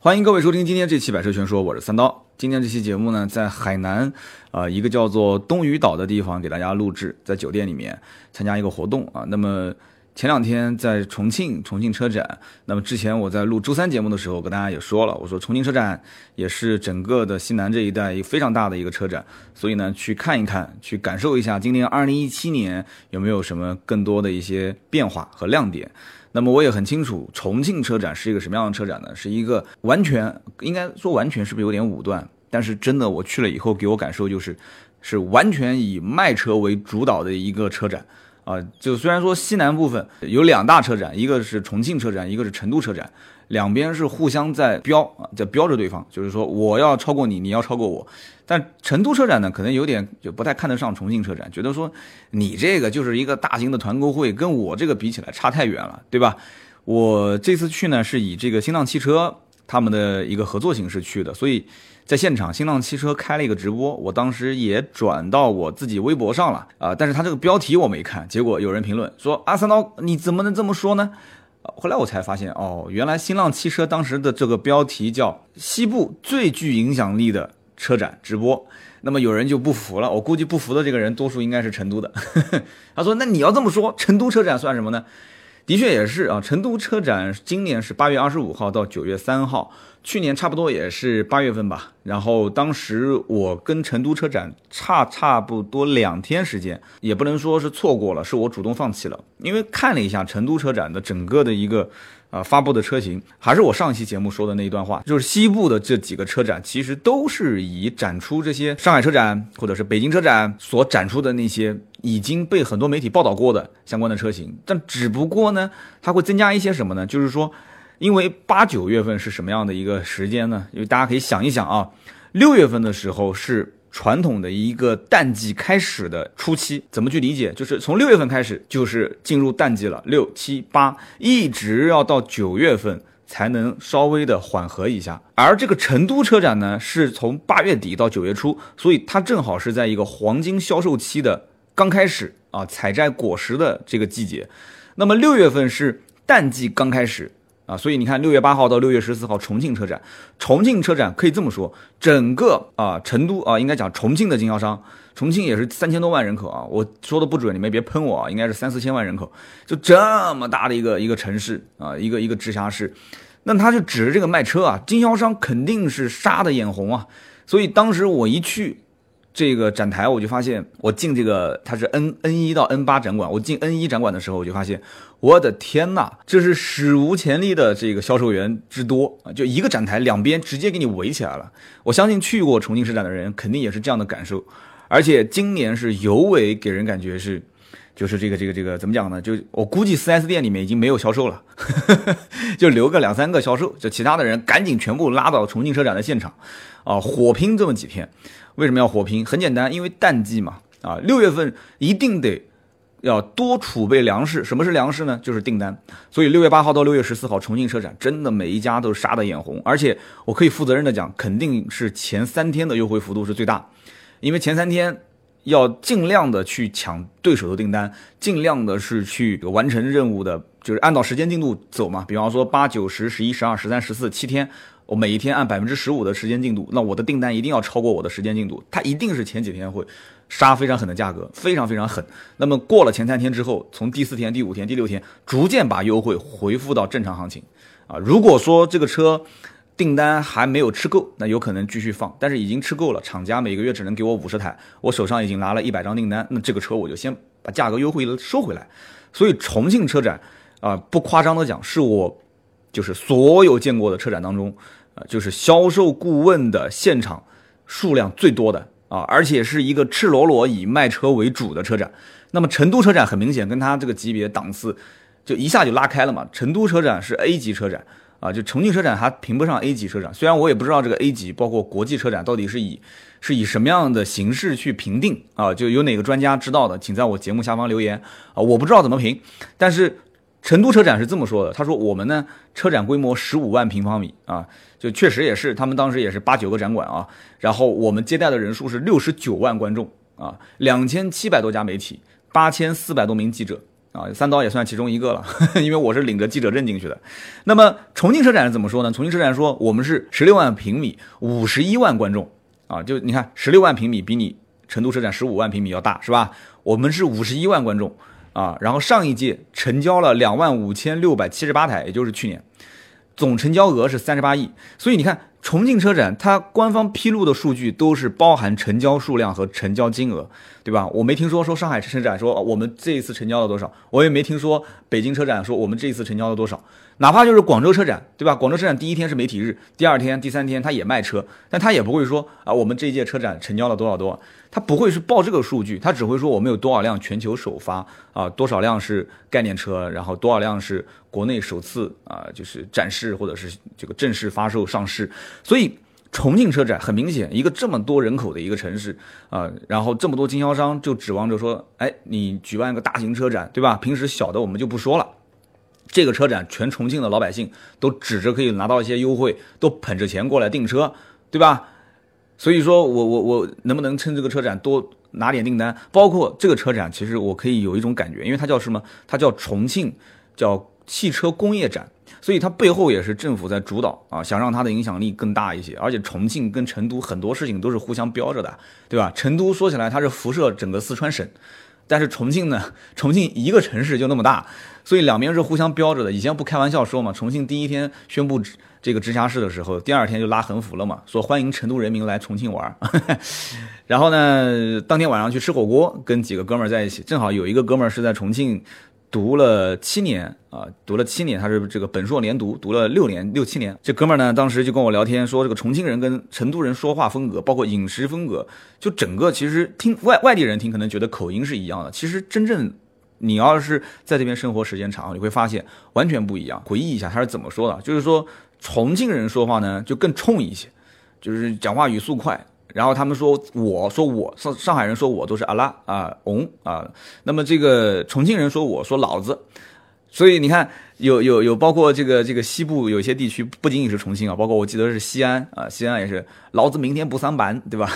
欢迎各位收听今天这期《百车全说》，我是三刀。今天这期节目呢，在海南，呃，一个叫做东屿岛的地方给大家录制，在酒店里面参加一个活动啊。那么前两天在重庆，重庆车展。那么之前我在录周三节目的时候，跟大家也说了，我说重庆车展也是整个的西南这一带一个非常大的一个车展，所以呢，去看一看，去感受一下今年二零一七年有没有什么更多的一些变化和亮点。那么我也很清楚，重庆车展是一个什么样的车展呢？是一个完全应该说完全是不是有点武断？但是真的我去了以后，给我感受就是，是完全以卖车为主导的一个车展。啊，就虽然说西南部分有两大车展，一个是重庆车展，一个是成都车展，两边是互相在标啊，在标着对方，就是说我要超过你，你要超过我。但成都车展呢，可能有点就不太看得上重庆车展，觉得说你这个就是一个大型的团购会，跟我这个比起来差太远了，对吧？我这次去呢，是以这个新浪汽车他们的一个合作形式去的，所以。在现场，新浪汽车开了一个直播，我当时也转到我自己微博上了啊，但是他这个标题我没看，结果有人评论说阿三刀你怎么能这么说呢？后来我才发现哦，原来新浪汽车当时的这个标题叫西部最具影响力的车展直播，那么有人就不服了，我估计不服的这个人多数应该是成都的，他说那你要这么说，成都车展算什么呢？的确也是啊，成都车展今年是八月二十五号到九月三号。去年差不多也是八月份吧，然后当时我跟成都车展差差不多两天时间，也不能说是错过了，是我主动放弃了，因为看了一下成都车展的整个的一个啊发布的车型，还是我上期节目说的那一段话，就是西部的这几个车展其实都是以展出这些上海车展或者是北京车展所展出的那些已经被很多媒体报道过的相关的车型，但只不过呢，它会增加一些什么呢？就是说。因为八九月份是什么样的一个时间呢？因为大家可以想一想啊，六月份的时候是传统的一个淡季开始的初期，怎么去理解？就是从六月份开始就是进入淡季了，六七八一直要到九月份才能稍微的缓和一下。而这个成都车展呢，是从八月底到九月初，所以它正好是在一个黄金销售期的刚开始啊，采摘果实的这个季节。那么六月份是淡季刚开始。啊，所以你看，六月八号到六月十四号，重庆车展，重庆车展可以这么说，整个啊成都啊，应该讲重庆的经销商，重庆也是三千多万人口啊，我说的不准，你们别喷我啊，应该是三四千万人口，就这么大的一个一个城市啊，一个一个直辖市，那他就指着这个卖车啊，经销商肯定是杀的眼红啊，所以当时我一去。这个展台，我就发现，我进这个它是 N N 一到 N 八展馆，我进 N 一展馆的时候，我就发现，我的天呐，这是史无前例的这个销售员之多啊！就一个展台两边直接给你围起来了。我相信去过重庆车展的人肯定也是这样的感受，而且今年是尤为给人感觉是，就是这个这个这个怎么讲呢？就我估计 4S 店里面已经没有销售了，就留个两三个销售，就其他的人赶紧全部拉到重庆车展的现场，啊，火拼这么几天。为什么要火拼？很简单，因为淡季嘛，啊，六月份一定得要多储备粮食。什么是粮食呢？就是订单。所以六月八号到六月十四号，重庆车展真的每一家都杀的眼红。而且我可以负责任的讲，肯定是前三天的优惠幅度是最大，因为前三天要尽量的去抢对手的订单，尽量的是去完成任务的，就是按照时间进度走嘛。比方说八九十十一十二十三十四七天。我每一天按百分之十五的时间进度，那我的订单一定要超过我的时间进度，它一定是前几天会杀非常狠的价格，非常非常狠。那么过了前三天之后，从第四天、第五天、第六天，逐渐把优惠回复到正常行情。啊，如果说这个车订单还没有吃够，那有可能继续放；但是已经吃够了，厂家每个月只能给我五十台，我手上已经拿了一百张订单，那这个车我就先把价格优惠收回来。所以重庆车展啊，不夸张的讲，是我就是所有见过的车展当中。就是销售顾问的现场数量最多的啊，而且是一个赤裸裸以卖车为主的车展。那么成都车展很明显跟它这个级别档次就一下就拉开了嘛。成都车展是 A 级车展啊，就重庆车展还评不上 A 级车展。虽然我也不知道这个 A 级包括国际车展到底是以是以什么样的形式去评定啊，就有哪个专家知道的，请在我节目下方留言啊，我不知道怎么评，但是。成都车展是这么说的，他说我们呢车展规模十五万平方米啊，就确实也是，他们当时也是八九个展馆啊，然后我们接待的人数是六十九万观众啊，两千七百多家媒体，八千四百多名记者啊，三刀也算其中一个了，因为我是领着记者证进去的。那么重庆车展怎么说呢？重庆车展说我们是十六万平米，五十一万观众啊，就你看十六万平米比你成都车展十五万平米要大是吧？我们是五十一万观众啊，然后上一届成交了两万五千六百七十八台，也就是去年。总成交额是三十八亿，所以你看重庆车展，它官方披露的数据都是包含成交数量和成交金额，对吧？我没听说说上海车展说我们这一次成交了多少，我也没听说北京车展说我们这一次成交了多少。哪怕就是广州车展，对吧？广州车展第一天是媒体日，第二天、第三天他也卖车，但他也不会说啊，我们这一届车展成交了多少多少，他不会是报这个数据，他只会说我们有多少辆全球首发啊，多少辆是概念车，然后多少辆是国内首次啊，就是展示或者是这个正式发售上市。所以重庆车展很明显，一个这么多人口的一个城市啊，然后这么多经销商就指望着说，哎，你举办一个大型车展，对吧？平时小的我们就不说了。这个车展，全重庆的老百姓都指着可以拿到一些优惠，都捧着钱过来订车，对吧？所以说我我我能不能趁这个车展多拿点订单？包括这个车展，其实我可以有一种感觉，因为它叫什么？它叫重庆，叫汽车工业展，所以它背后也是政府在主导啊，想让它的影响力更大一些。而且重庆跟成都很多事情都是互相标着的，对吧？成都说起来它是辐射整个四川省。但是重庆呢？重庆一个城市就那么大，所以两边是互相标着的。以前不开玩笑说嘛，重庆第一天宣布这个直辖市的时候，第二天就拉横幅了嘛，说欢迎成都人民来重庆玩。然后呢，当天晚上去吃火锅，跟几个哥们儿在一起，正好有一个哥们儿是在重庆。读了七年啊，读了七年，他是这个本硕连读，读了六年六七年。这哥们儿呢，当时就跟我聊天说，这个重庆人跟成都人说话风格，包括饮食风格，就整个其实听外外地人听可能觉得口音是一样的，其实真正你要是在这边生活时间长，你会发现完全不一样。回忆一下他是怎么说的，就是说重庆人说话呢就更冲一些，就是讲话语速快。然后他们说，我说我上上海人说我都是阿拉啊，翁啊，那么这个重庆人说我说老子，所以你看有有有包括这个这个西部有些地区不仅仅是重庆啊，包括我记得是西安啊，西安也是老子明天不上班，对吧？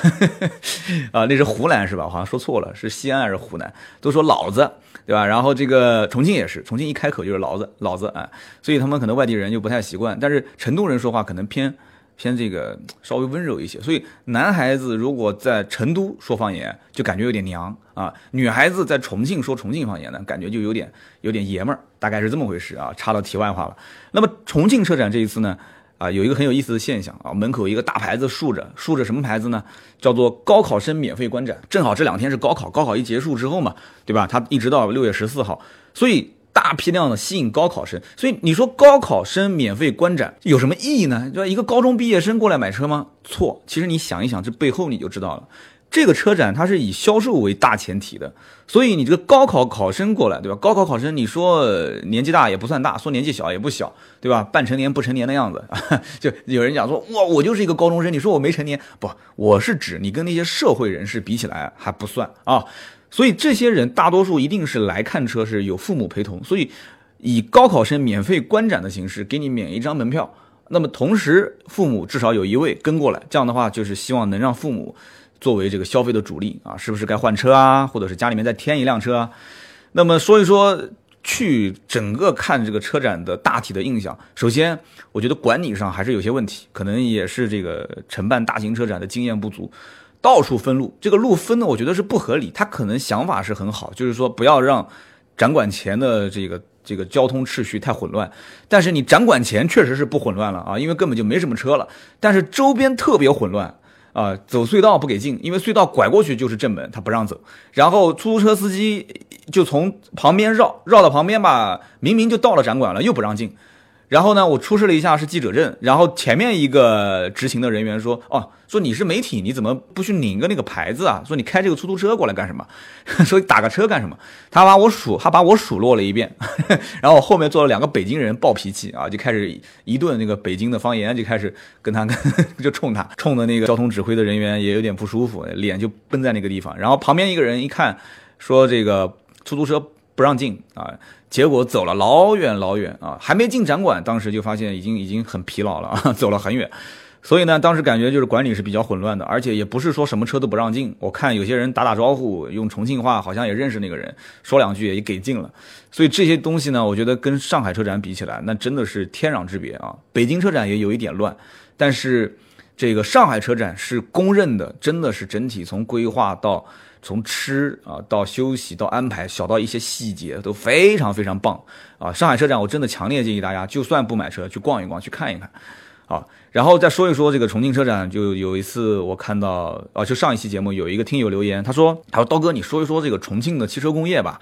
啊，那是湖南是吧？好像说错了，是西安还是湖南？都说老子，对吧？然后这个重庆也是，重庆一开口就是老子老子啊，所以他们可能外地人就不太习惯，但是成都人说话可能偏。偏这个稍微温柔一些，所以男孩子如果在成都说方言，就感觉有点娘啊；女孩子在重庆说重庆方言呢，感觉就有点有点爷们儿，大概是这么回事啊。插到题外话了。那么重庆车展这一次呢，啊，有一个很有意思的现象啊，门口一个大牌子竖着，竖着什么牌子呢？叫做高考生免费观展。正好这两天是高考，高考一结束之后嘛，对吧？它一直到六月十四号，所以。大批量的吸引高考生，所以你说高考生免费观展有什么意义呢？对吧？一个高中毕业生过来买车吗？错，其实你想一想，这背后你就知道了。这个车展它是以销售为大前提的，所以你这个高考考生过来，对吧？高考考生，你说年纪大也不算大，说年纪小也不小，对吧？半成年不成年的样子，就有人讲说，哇，我就是一个高中生，你说我没成年？不，我是指你跟那些社会人士比起来还不算啊。所以这些人大多数一定是来看车，是有父母陪同，所以以高考生免费观展的形式给你免一张门票。那么同时，父母至少有一位跟过来，这样的话就是希望能让父母作为这个消费的主力啊，是不是该换车啊，或者是家里面再添一辆车啊？那么说一说去整个看这个车展的大体的印象。首先，我觉得管理上还是有些问题，可能也是这个承办大型车展的经验不足。到处分路，这个路分的我觉得是不合理。他可能想法是很好，就是说不要让展馆前的这个这个交通秩序太混乱。但是你展馆前确实是不混乱了啊，因为根本就没什么车了。但是周边特别混乱啊，走隧道不给进，因为隧道拐过去就是正门，他不让走。然后出租车司机就从旁边绕绕到旁边吧，明明就到了展馆了，又不让进。然后呢，我出示了一下是记者证，然后前面一个执勤的人员说：“哦，说你是媒体，你怎么不去领个那个牌子啊？说你开这个出租车过来干什么？说打个车干什么？”他把我数，他把我数落了一遍，然后后面坐了两个北京人，暴脾气啊，就开始一顿那个北京的方言，就开始跟他 就冲他，冲的那个交通指挥的人员也有点不舒服，脸就绷在那个地方。然后旁边一个人一看，说这个出租车不让进啊。结果走了老远老远啊，还没进展馆，当时就发现已经已经很疲劳了啊，走了很远。所以呢，当时感觉就是管理是比较混乱的，而且也不是说什么车都不让进。我看有些人打打招呼，用重庆话，好像也认识那个人，说两句也给进了。所以这些东西呢，我觉得跟上海车展比起来，那真的是天壤之别啊。北京车展也有一点乱，但是这个上海车展是公认的，真的是整体从规划到从吃啊到休息到安排，小到一些细节都非常非常棒啊。上海车展我真的强烈建议大家，就算不买车，去逛一逛，去看一看。啊，然后再说一说这个重庆车展，就有一次我看到，啊，就上一期节目有一个听友留言，他说，他说刀哥，你说一说这个重庆的汽车工业吧，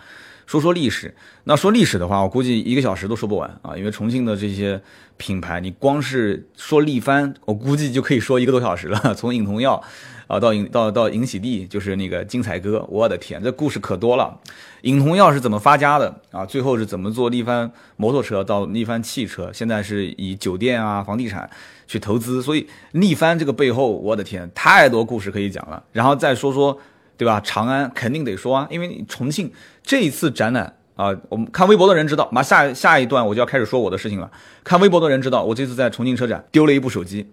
说说历史。那说历史的话，我估计一个小时都说不完啊，因为重庆的这些品牌，你光是说力帆，我估计就可以说一个多小时了，从尹同耀。啊，到尹到到尹喜地，就是那个金彩哥，我的天，这故事可多了。尹同耀是怎么发家的啊？最后是怎么做力帆摩托车到力帆汽车？现在是以酒店啊、房地产去投资，所以力帆这个背后，我的天，太多故事可以讲了。然后再说说，对吧？长安肯定得说啊，因为重庆这一次展览啊，我们看微博的人知道，马下下一段我就要开始说我的事情了。看微博的人知道，我这次在重庆车展丢了一部手机。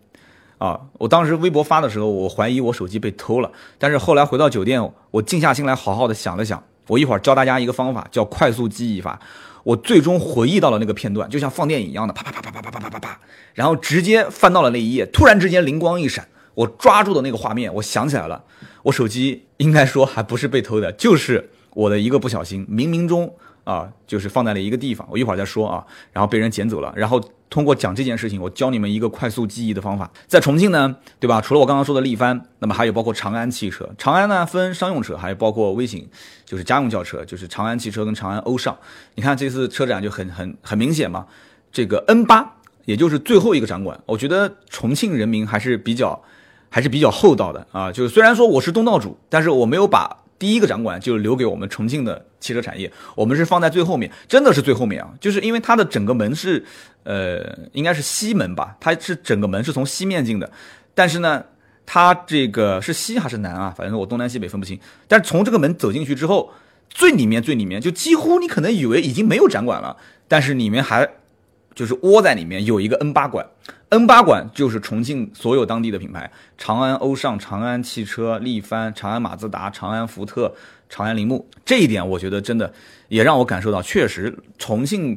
啊！我当时微博发的时候，我怀疑我手机被偷了。但是后来回到酒店，我静下心来好好的想了想，我一会儿教大家一个方法，叫快速记忆法。我最终回忆到了那个片段，就像放电影一样的，啪啪啪啪啪啪啪啪啪啪，然后直接翻到了那一页。突然之间灵光一闪，我抓住的那个画面，我想起来了，我手机应该说还不是被偷的，就是我的一个不小心，冥冥中。啊，就是放在了一个地方，我一会儿再说啊。然后被人捡走了，然后通过讲这件事情，我教你们一个快速记忆的方法。在重庆呢，对吧？除了我刚刚说的力帆，那么还有包括长安汽车。长安呢分商用车，还有包括微型，就是家用轿车，就是长安汽车跟长安欧尚。你看这次车展就很很很明显嘛，这个 N 八，也就是最后一个展馆，我觉得重庆人民还是比较还是比较厚道的啊。就是虽然说我是东道主，但是我没有把。第一个展馆就留给我们重庆的汽车产业，我们是放在最后面，真的是最后面啊！就是因为它的整个门是，呃，应该是西门吧，它是整个门是从西面进的，但是呢，它这个是西还是南啊？反正我东南西北分不清。但是从这个门走进去之后，最里面最里面就几乎你可能以为已经没有展馆了，但是里面还。就是窝在里面有一个 N 八馆，N 八馆就是重庆所有当地的品牌，长安欧尚、长安汽车、力帆、长安马自达、长安福特、长安铃木。这一点我觉得真的也让我感受到，确实重庆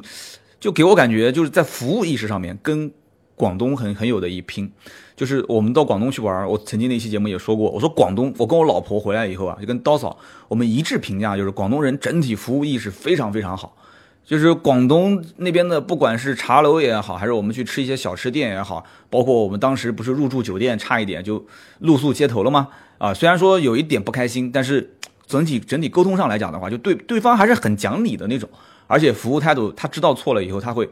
就给我感觉就是在服务意识上面跟广东很很有的一拼。就是我们到广东去玩，我曾经那期节目也说过，我说广东，我跟我老婆回来以后啊，就跟刀嫂我们一致评价，就是广东人整体服务意识非常非常好。就是广东那边的，不管是茶楼也好，还是我们去吃一些小吃店也好，包括我们当时不是入住酒店，差一点就露宿街头了吗？啊，虽然说有一点不开心，但是整体整体沟通上来讲的话，就对对方还是很讲理的那种，而且服务态度，他知道错了以后，他会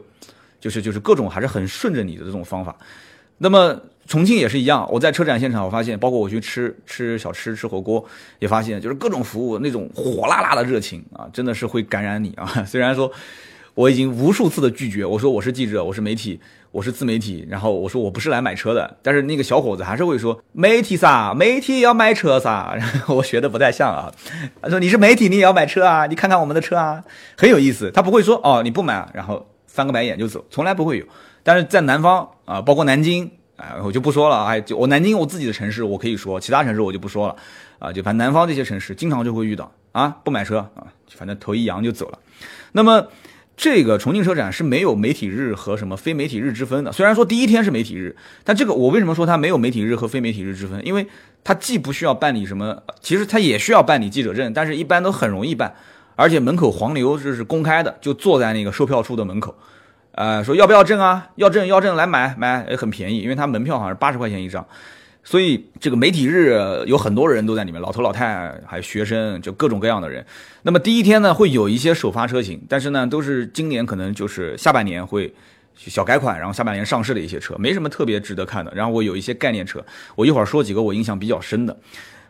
就是就是各种还是很顺着你的这种方法。那么。重庆也是一样，我在车展现场，我发现，包括我去吃吃小吃、吃火锅，也发现就是各种服务那种火辣辣的热情啊，真的是会感染你啊。虽然说我已经无数次的拒绝，我说我是记者，我是媒体，我是自媒体，然后我说我不是来买车的，但是那个小伙子还是会说媒体撒，媒体也要买车撒，然 后我学的不太像啊。他说你是媒体，你也要买车啊，你看看我们的车啊，很有意思。他不会说哦你不买，然后翻个白眼就走，从来不会有。但是在南方啊，包括南京。哎，我就不说了，哎，就我南京我自己的城市我可以说，其他城市我就不说了，啊，就反正南方这些城市经常就会遇到啊，不买车啊，反正头一扬就走了。那么这个重庆车展是没有媒体日和什么非媒体日之分的，虽然说第一天是媒体日，但这个我为什么说它没有媒体日和非媒体日之分？因为它既不需要办理什么，其实它也需要办理记者证，但是一般都很容易办，而且门口黄牛这是公开的，就坐在那个售票处的门口。呃，说要不要证啊？要证要证来买买，很便宜，因为它门票好像是八十块钱一张，所以这个媒体日有很多人都在里面，老头老太还有学生，就各种各样的人。那么第一天呢，会有一些首发车型，但是呢，都是今年可能就是下半年会小改款，然后下半年上市的一些车，没什么特别值得看的。然后我有一些概念车，我一会儿说几个我印象比较深的。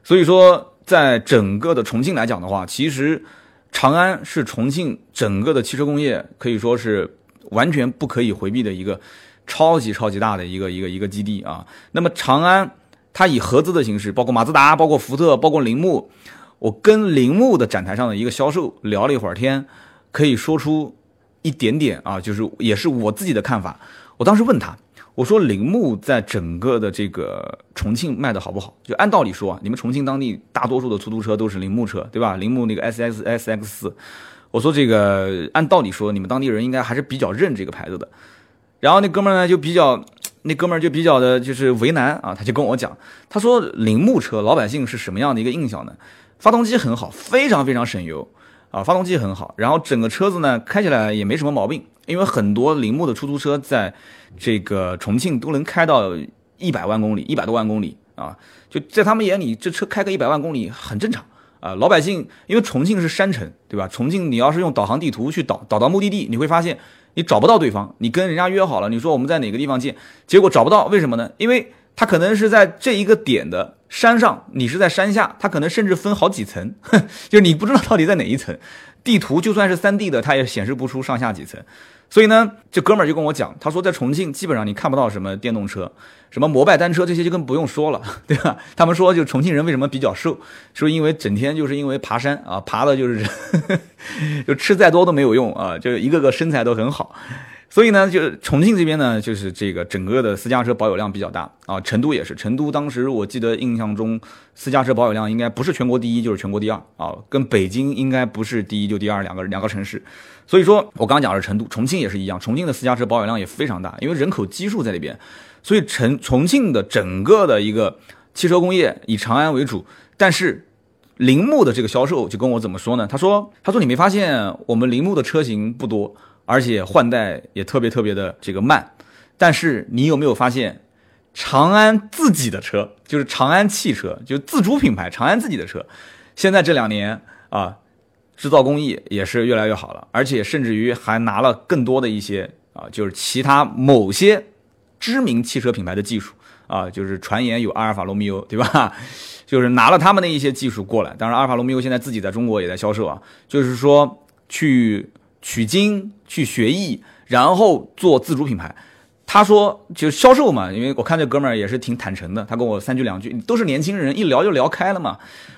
所以说，在整个的重庆来讲的话，其实长安是重庆整个的汽车工业可以说是。完全不可以回避的一个超级超级大的一个一个一个基地啊！那么长安它以合资的形式，包括马自达、包括福特、包括铃木，我跟铃木的展台上的一个销售聊了一会儿天，可以说出一点点啊，就是也是我自己的看法。我当时问他，我说铃木在整个的这个重庆卖的好不好？就按道理说啊，你们重庆当地大多数的出租车都是铃木车，对吧？铃木那个 S S S X 四，我说这个按道理说，你们当地人应该还是比较认这个牌子的。然后那哥们呢就比较，那哥们就比较的就是为难啊，他就跟我讲，他说铃木车老百姓是什么样的一个印象呢？发动机很好，非常非常省油啊，发动机很好，然后整个车子呢开起来也没什么毛病，因为很多铃木的出租车在这个重庆都能开到一百万公里，一百多万公里啊，就在他们眼里，这车开个一百万公里很正常啊。老百姓因为重庆是山城，对吧？重庆你要是用导航地图去导导到目的地，你会发现。你找不到对方，你跟人家约好了，你说我们在哪个地方见，结果找不到，为什么呢？因为他可能是在这一个点的山上，你是在山下，他可能甚至分好几层，就是你不知道到底在哪一层。地图就算是三 D 的，它也显示不出上下几层。所以呢，这哥们儿就跟我讲，他说在重庆基本上你看不到什么电动车，什么摩拜单车这些就更不用说了，对吧？他们说就重庆人为什么比较瘦，说因为整天就是因为爬山啊，爬的就是 就吃再多都没有用啊，就一个个身材都很好。所以呢，就重庆这边呢，就是这个整个的私家车保有量比较大啊。成都也是，成都当时我记得印象中私家车保有量应该不是全国第一，就是全国第二啊，跟北京应该不是第一就第二两个两个城市。所以说我刚刚讲的是成都，重庆也是一样，重庆的私家车保有量也非常大，因为人口基数在那边，所以成重庆的整个的一个汽车工业以长安为主，但是铃木的这个销售就跟我怎么说呢？他说他说你没发现我们铃木的车型不多。而且换代也特别特别的这个慢，但是你有没有发现，长安自己的车，就是长安汽车，就自主品牌长安自己的车，现在这两年啊，制造工艺也是越来越好了，而且甚至于还拿了更多的一些啊，就是其他某些知名汽车品牌的技术啊，就是传言有阿尔法罗密欧，对吧？就是拿了他们的一些技术过来。当然，阿尔法罗密欧现在自己在中国也在销售啊，就是说去。取经去学艺，然后做自主品牌。他说就销售嘛，因为我看这哥们儿也是挺坦诚的，他跟我三句两句，都是年轻人，一聊就聊开了嘛。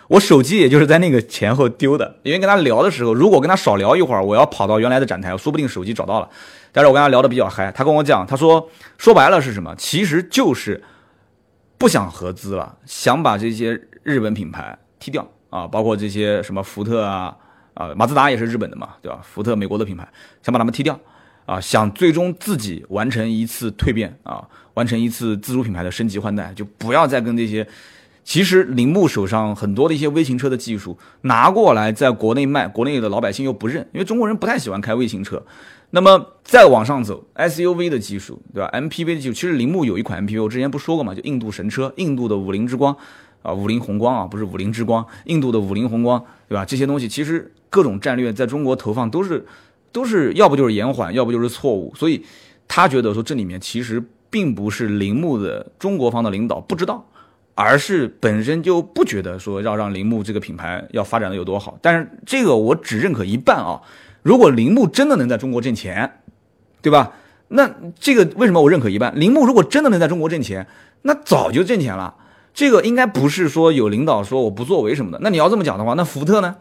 我手机也就是在那个前后丢的，因为跟他聊的时候，如果跟他少聊一会儿，我要跑到原来的展台，说不定手机找到了。但是我跟他聊的比较嗨，他跟我讲，他说说白了是什么？其实就是不想合资了，想把这些日本品牌踢掉啊，包括这些什么福特啊。啊，马自达也是日本的嘛，对吧？福特美国的品牌，想把他们踢掉，啊，想最终自己完成一次蜕变啊，完成一次自主品牌的升级换代，就不要再跟这些，其实铃木手上很多的一些微型车的技术拿过来在国内卖，国内的老百姓又不认，因为中国人不太喜欢开微型车。那么再往上走，SUV 的技术，对吧？MPV 的技术，其实铃木有一款 MPV，我之前不说过嘛，就印度神车，印度的五菱之光，啊，五菱宏光啊，不是五菱之光，印度的五菱宏光，对吧？这些东西其实。各种战略在中国投放都是，都是要不就是延缓，要不就是错误。所以，他觉得说这里面其实并不是铃木的中国方的领导不知道，而是本身就不觉得说要让铃木这个品牌要发展的有多好。但是这个我只认可一半啊。如果铃木真的能在中国挣钱，对吧？那这个为什么我认可一半？铃木如果真的能在中国挣钱，那早就挣钱了。这个应该不是说有领导说我不作为什么的。那你要这么讲的话，那福特呢？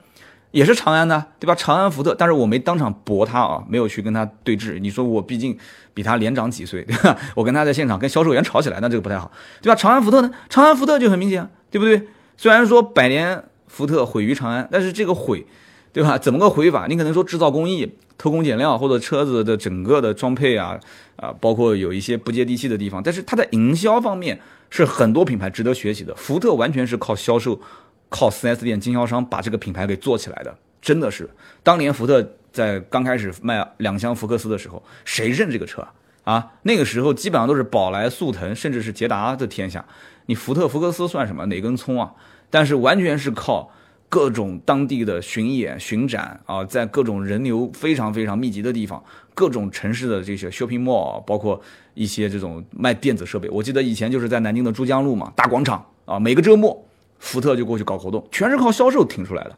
也是长安的，对吧？长安福特，但是我没当场驳他啊，没有去跟他对峙。你说我毕竟比他年长几岁，对吧？我跟他在现场跟销售员吵起来，那这个不太好，对吧？长安福特呢？长安福特就很明显，对不对？虽然说百年福特毁于长安，但是这个毁，对吧？怎么个毁法？你可能说制造工艺偷工减料，或者车子的整个的装配啊啊，包括有一些不接地气的地方，但是它的营销方面是很多品牌值得学习的。福特完全是靠销售。靠 4S 店经销商把这个品牌给做起来的，真的是。当年福特在刚开始卖两厢福克斯的时候，谁认这个车啊？那个时候基本上都是宝来、速腾，甚至是捷达的天下。你福特福克斯算什么？哪根葱啊？但是完全是靠各种当地的巡演、巡展啊，在各种人流非常非常密集的地方，各种城市的这些 shopping mall，包括一些这种卖电子设备。我记得以前就是在南京的珠江路嘛，大广场啊，每个周末。福特就过去搞活动，全是靠销售挺出来的。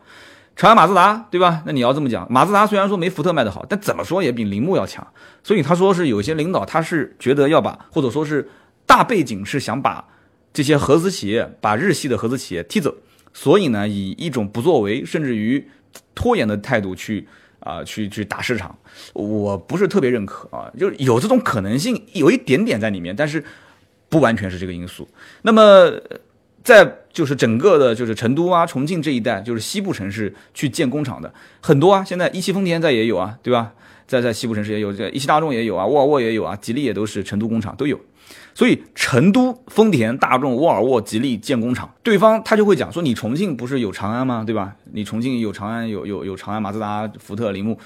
长安马自达，对吧？那你要这么讲，马自达虽然说没福特卖的好，但怎么说也比铃木要强。所以他说是有些领导他是觉得要把，或者说是大背景是想把这些合资企业，把日系的合资企业踢走。所以呢，以一种不作为，甚至于拖延的态度去啊去去打市场，我不是特别认可啊，就是有这种可能性，有一点点在里面，但是不完全是这个因素。那么在就是整个的，就是成都啊、重庆这一带，就是西部城市去建工厂的很多啊。现在一汽丰田在也有啊，对吧？在在西部城市也有，这一汽大众也有啊，沃尔沃也有啊，吉利也都是成都工厂都有。所以成都丰田、大众、沃尔沃、吉利建工厂，对方他就会讲说：“你重庆不是有长安吗？对吧？你重庆有长安，有有有长安、马自达、福特、铃木，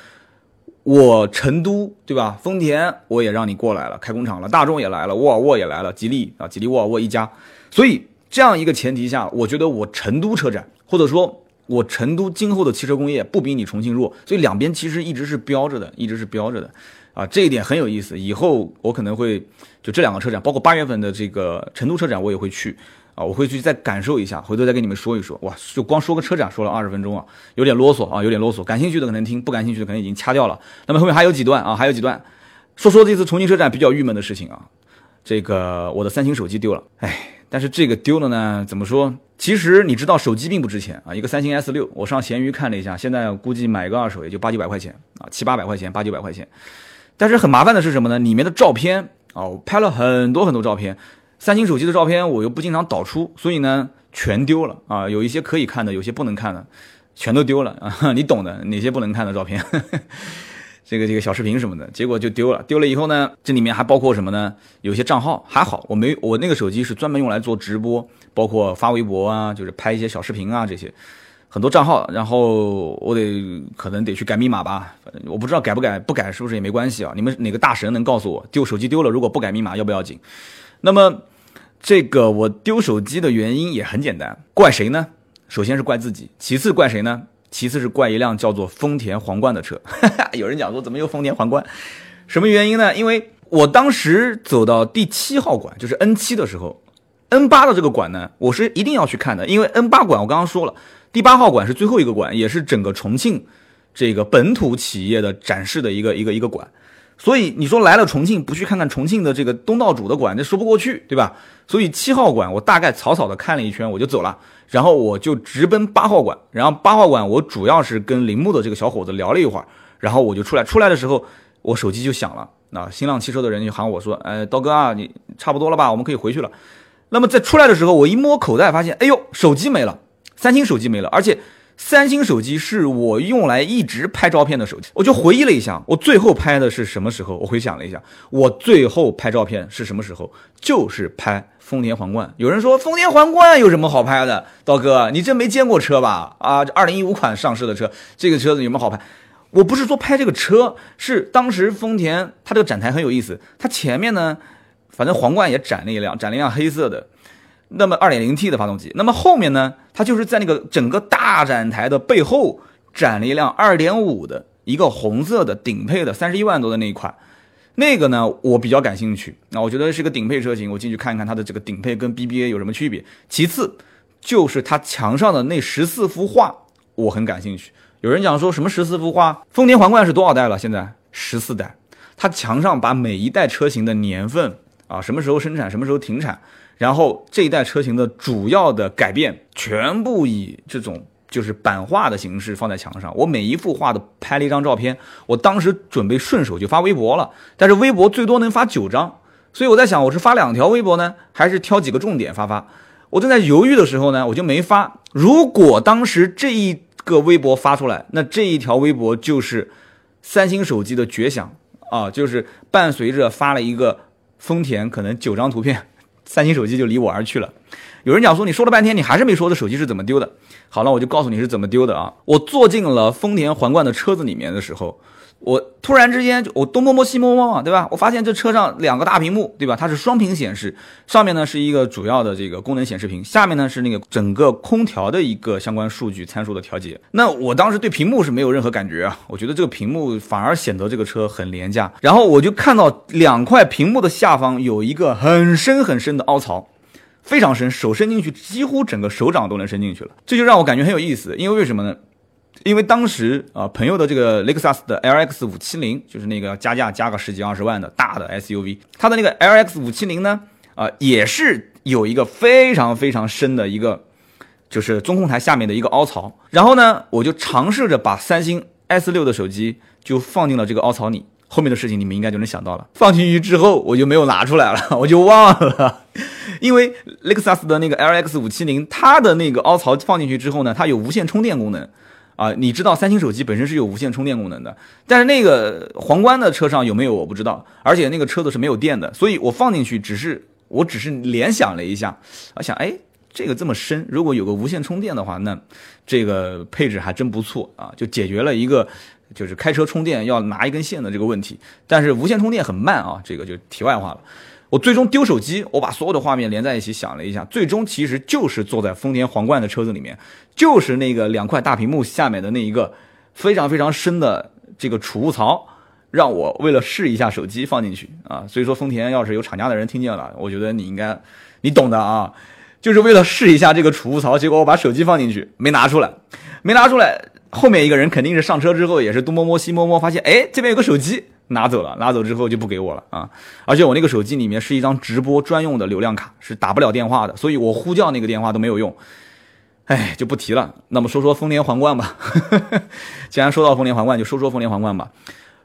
我成都对吧？丰田我也让你过来了，开工厂了，大众也来了，沃尔沃也来了，吉利啊，吉利、沃尔沃一家。所以这样一个前提下，我觉得我成都车展，或者说我成都今后的汽车工业不比你重庆弱，所以两边其实一直是标着的，一直是标着的。”啊，这一点很有意思。以后我可能会就这两个车展，包括八月份的这个成都车展，我也会去啊，我会去再感受一下，回头再跟你们说一说。哇，就光说个车展说了二十分钟啊，有点啰嗦啊，有点啰嗦。感兴趣的可能听，不感兴趣的可能已经掐掉了。那么后面还有几段啊，还有几段，说说这次重庆车展比较郁闷的事情啊。这个我的三星手机丢了，哎，但是这个丢了呢，怎么说？其实你知道手机并不值钱啊，一个三星 S 六，我上闲鱼看了一下，现在估计买个二手也就八九百块钱啊，七八百块钱，八九百块钱。但是很麻烦的是什么呢？里面的照片哦，拍了很多很多照片，三星手机的照片我又不经常导出，所以呢全丢了啊。有一些可以看的，有些不能看的，全都丢了啊。你懂的，哪些不能看的照片，这个这个小视频什么的，结果就丢了。丢了以后呢，这里面还包括什么呢？有些账号还好，我没我那个手机是专门用来做直播，包括发微博啊，就是拍一些小视频啊这些。很多账号，然后我得可能得去改密码吧，反正我不知道改不改，不改是不是也没关系啊？你们哪个大神能告诉我，丢手机丢了，如果不改密码要不要紧？那么这个我丢手机的原因也很简单，怪谁呢？首先是怪自己，其次怪谁呢？其次是怪一辆叫做丰田皇冠的车。有人讲说怎么又丰田皇冠？什么原因呢？因为我当时走到第七号馆，就是 N 七的时候，N 八的这个馆呢，我是一定要去看的，因为 N 八馆我刚刚说了。第八号馆是最后一个馆，也是整个重庆这个本土企业的展示的一个一个一个馆，所以你说来了重庆不去看看重庆的这个东道主的馆，这说不过去，对吧？所以七号馆我大概草草的看了一圈我就走了，然后我就直奔八号馆，然后八号馆我主要是跟铃木的这个小伙子聊了一会儿，然后我就出来，出来的时候我手机就响了，那新浪汽车的人就喊我说，哎，刀哥啊，你差不多了吧？我们可以回去了。那么在出来的时候，我一摸口袋，发现，哎呦，手机没了。三星手机没了，而且三星手机是我用来一直拍照片的手机。我就回忆了一下，我最后拍的是什么时候？我回想了一下，我最后拍照片是什么时候？就是拍丰田皇冠。有人说丰田皇冠有什么好拍的？刀哥，你真没见过车吧？啊，二零一五款上市的车，这个车子有没有好拍？我不是说拍这个车，是当时丰田它这个展台很有意思，它前面呢，反正皇冠也展了一辆，展了一辆黑色的。那么二点零 T 的发动机，那么后面呢？它就是在那个整个大展台的背后展了一辆二点五的一个红色的顶配的三十一万多的那一款，那个呢我比较感兴趣。那我觉得是个顶配车型，我进去看一看它的这个顶配跟 BBA 有什么区别。其次就是它墙上的那十四幅画，我很感兴趣。有人讲说什么十四幅画？丰田皇冠是多少代了？现在十四代。它墙上把每一代车型的年份啊，什么时候生产，什么时候停产。然后这一代车型的主要的改变，全部以这种就是版画的形式放在墙上。我每一幅画都拍了一张照片，我当时准备顺手就发微博了，但是微博最多能发九张，所以我在想，我是发两条微博呢，还是挑几个重点发发？我正在犹豫的时候呢，我就没发。如果当时这一个微博发出来，那这一条微博就是三星手机的绝响啊，就是伴随着发了一个丰田，可能九张图片。三星手机就离我而去了。有人讲说，你说了半天，你还是没说的手机是怎么丢的。好了，我就告诉你是怎么丢的啊。我坐进了丰田皇冠的车子里面的时候。我突然之间，我东摸摸西摸摸嘛，对吧？我发现这车上两个大屏幕，对吧？它是双屏显示，上面呢是一个主要的这个功能显示屏，下面呢是那个整个空调的一个相关数据参数的调节。那我当时对屏幕是没有任何感觉啊，我觉得这个屏幕反而显得这个车很廉价。然后我就看到两块屏幕的下方有一个很深很深的凹槽，非常深，手伸进去几乎整个手掌都能伸进去了。这就让我感觉很有意思，因为为什么呢？因为当时啊，朋友的这个雷克萨斯的 LX 五七零，就是那个加价加个十几二十万的大的 SUV，它的那个 LX 五七零呢，啊，也是有一个非常非常深的一个，就是中控台下面的一个凹槽。然后呢，我就尝试着把三星 S 六的手机就放进了这个凹槽里。后面的事情你们应该就能想到了。放进去之后，我就没有拿出来了，我就忘了。因为雷克萨斯的那个 LX 五七零，它的那个凹槽放进去之后呢，它有无线充电功能啊。你知道三星手机本身是有无线充电功能的，但是那个皇冠的车上有没有我不知道，而且那个车子是没有电的，所以我放进去只是我只是联想了一下，我想哎。这个这么深，如果有个无线充电的话，那这个配置还真不错啊，就解决了一个就是开车充电要拿一根线的这个问题。但是无线充电很慢啊，这个就题外话了。我最终丢手机，我把所有的画面连在一起想了一下，最终其实就是坐在丰田皇冠的车子里面，就是那个两块大屏幕下面的那一个非常非常深的这个储物槽，让我为了试一下手机放进去啊。所以说丰田要是有厂家的人听见了，我觉得你应该你懂的啊。就是为了试一下这个储物槽，结果我把手机放进去没拿出来，没拿出来，后面一个人肯定是上车之后也是东摸摸西摸摸，发现哎这边有个手机拿走了，拿走之后就不给我了啊！而且我那个手机里面是一张直播专用的流量卡，是打不了电话的，所以我呼叫那个电话都没有用，哎就不提了。那么说说丰田皇冠吧，既然说到丰田皇冠，就说说丰田皇冠吧。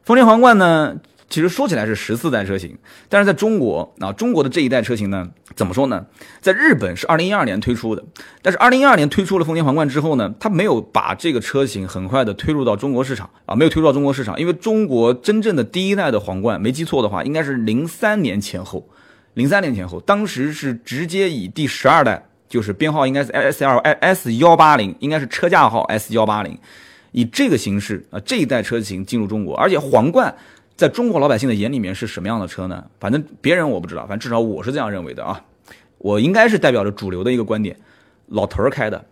丰田皇冠呢？其实说起来是十四代车型，但是在中国啊，中国的这一代车型呢，怎么说呢？在日本是二零一二年推出的，但是二零一二年推出了丰田皇冠之后呢，它没有把这个车型很快的推入到中国市场啊，没有推入到中国市场，因为中国真正的第一代的皇冠，没记错的话，应该是零三年前后，零三年前后，当时是直接以第十二代，就是编号应该是 S L S 幺八零，应该是车架号 S 幺八零，以这个形式啊，这一代车型进入中国，而且皇冠。在中国老百姓的眼里面是什么样的车呢？反正别人我不知道，反正至少我是这样认为的啊。我应该是代表着主流的一个观点，老头儿开的，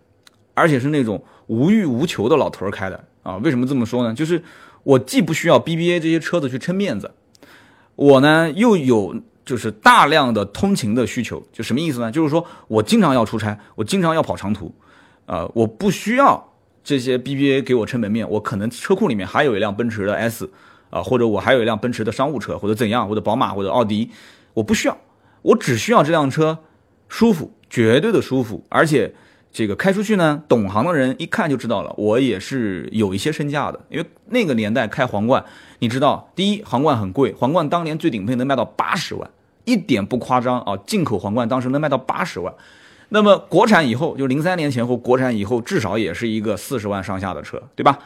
而且是那种无欲无求的老头儿开的啊。为什么这么说呢？就是我既不需要 BBA 这些车子去撑面子，我呢又有就是大量的通勤的需求。就什么意思呢？就是说我经常要出差，我经常要跑长途，啊，我不需要这些 BBA 给我撑门面，我可能车库里面还有一辆奔驰的 S。啊，或者我还有一辆奔驰的商务车，或者怎样，或者宝马或者奥迪，我不需要，我只需要这辆车舒服，绝对的舒服，而且这个开出去呢，懂行的人一看就知道了，我也是有一些身价的，因为那个年代开皇冠，你知道，第一皇冠很贵，皇冠当年最顶配能卖到八十万，一点不夸张啊，进口皇冠当时能卖到八十万，那么国产以后就零三年前后，国产以后至少也是一个四十万上下的车，对吧？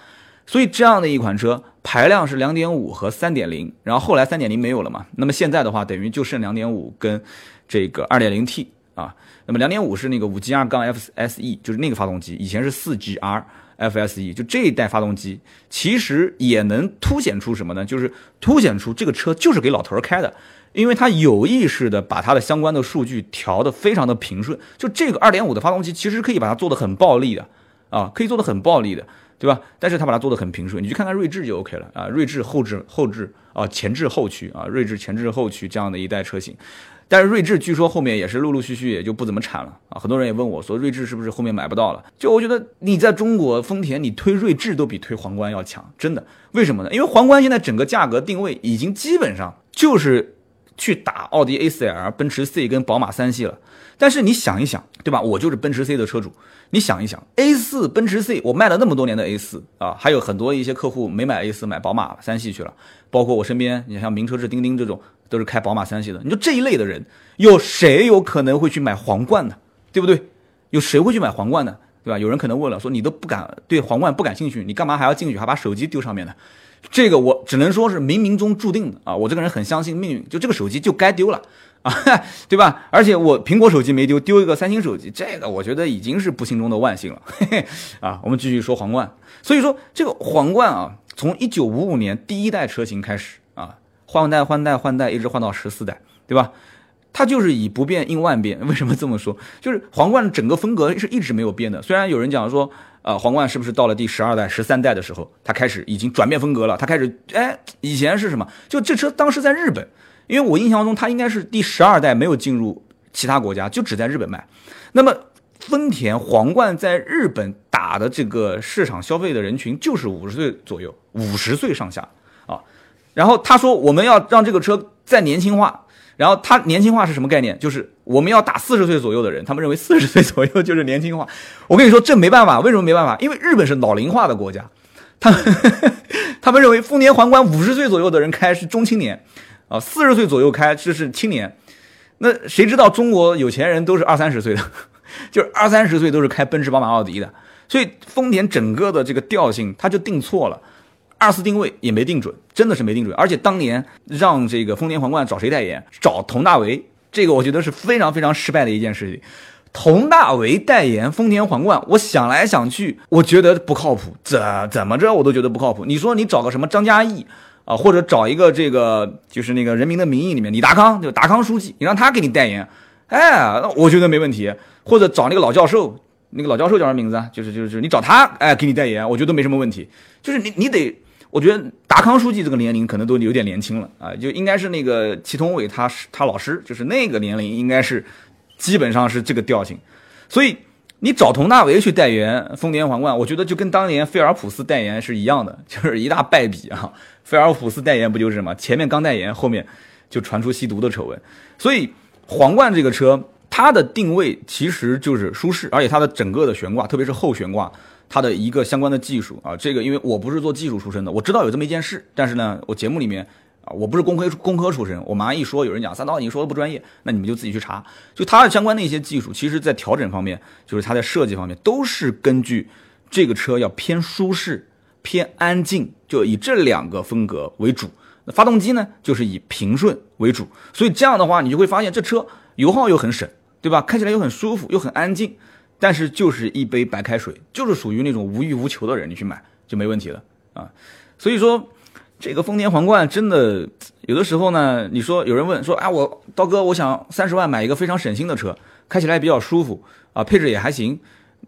所以这样的一款车，排量是两点五和三点零，然后后来三点零没有了嘛？那么现在的话，等于就剩两点五跟这个二点零 T 啊。那么两点五是那个五 G R 杠 F S E，就是那个发动机，以前是四 G R F S E，就这一代发动机，其实也能凸显出什么呢？就是凸显出这个车就是给老头儿开的，因为它有意识的把它的相关的数据调的非常的平顺。就这个二点五的发动机，其实可以把它做的很暴力的啊，可以做的很暴力的。对吧？但是他把它做的很平顺，你去看看锐志就 OK 了啊。锐志后置后置啊，前置后驱啊，锐志前置后驱这样的一代车型。但是锐志据说后面也是陆陆续续也就不怎么产了啊。很多人也问我说，锐志是不是后面买不到了？就我觉得你在中国丰田，你推锐志都比推皇冠要强，真的。为什么呢？因为皇冠现在整个价格定位已经基本上就是去打奥迪 A4L、奔驰 C 跟宝马三系了。但是你想一想，对吧？我就是奔驰 C 的车主。你想一想，A4 奔驰 C，我卖了那么多年的 A4 啊，还有很多一些客户没买 A4 买宝马三系去了，包括我身边，你像名车志、钉钉这种都是开宝马三系的。你说这一类的人，有谁有可能会去买皇冠呢？对不对？有谁会去买皇冠呢？对吧？有人可能问了，说你都不敢对皇冠不感兴趣，你干嘛还要进去，还把手机丢上面呢？这个我只能说是冥冥中注定的啊！我这个人很相信命运，就这个手机就该丢了。啊，对吧？而且我苹果手机没丢，丢一个三星手机，这个我觉得已经是不幸中的万幸了。嘿嘿，啊，我们继续说皇冠。所以说这个皇冠啊，从一九五五年第一代车型开始啊，换代换代换代，一直换到十四代，对吧？它就是以不变应万变。为什么这么说？就是皇冠整个风格是一直没有变的。虽然有人讲说，呃，皇冠是不是到了第十二代、十三代的时候，它开始已经转变风格了？它开始，哎，以前是什么？就这车当时在日本。因为我印象中，它应该是第十二代没有进入其他国家，就只在日本卖。那么，丰田皇冠在日本打的这个市场消费的人群就是五十岁左右，五十岁上下啊。然后他说我们要让这个车再年轻化。然后他年轻化是什么概念？就是我们要打四十岁左右的人，他们认为四十岁左右就是年轻化。我跟你说这没办法，为什么没办法？因为日本是老龄化的国家，他他们认为丰田皇冠五十岁左右的人开是中青年，啊，四十岁左右开这是青年。那谁知道中国有钱人都是二三十岁的，就是二三十岁都是开奔驰、宝马、奥迪的。所以丰田整个的这个调性，它就定错了，二次定位也没定准，真的是没定准。而且当年让这个丰田皇冠找谁代言？找佟大为，这个我觉得是非常非常失败的一件事情。佟大为代言丰田皇冠，我想来想去，我觉得不靠谱，怎怎么着我都觉得不靠谱。你说你找个什么张嘉译啊，或者找一个这个就是那个《人民的名义》里面李达康，就达康书记，你让他给你代言，哎，我觉得没问题。或者找那个老教授。那个老教授叫什么名字啊？就是就是你找他，哎，给你代言，我觉得没什么问题。就是你你得，我觉得达康书记这个年龄可能都有点年轻了啊，就应该是那个祁同伟他是他老师，就是那个年龄应该是基本上是这个调性。所以你找佟大为去代言丰田皇冠，我觉得就跟当年菲尔普斯代言是一样的，就是一大败笔啊。菲尔普斯代言不就是吗？前面刚代言，后面就传出吸毒的丑闻。所以皇冠这个车。它的定位其实就是舒适，而且它的整个的悬挂，特别是后悬挂，它的一个相关的技术啊，这个因为我不是做技术出身的，我知道有这么一件事，但是呢，我节目里面啊，我不是工科工科出身，我马上一说，有人讲三刀你说的不专业，那你们就自己去查，就它的相关的一些技术，其实在调整方面，就是它在设计方面，都是根据这个车要偏舒适、偏安静，就以这两个风格为主。那发动机呢，就是以平顺为主，所以这样的话，你就会发现这车油耗又很省。对吧？开起来又很舒服，又很安静，但是就是一杯白开水，就是属于那种无欲无求的人，你去买就没问题了啊。所以说，这个丰田皇冠真的有的时候呢，你说有人问说，啊，我刀哥，我想三十万买一个非常省心的车，开起来比较舒服啊，配置也还行，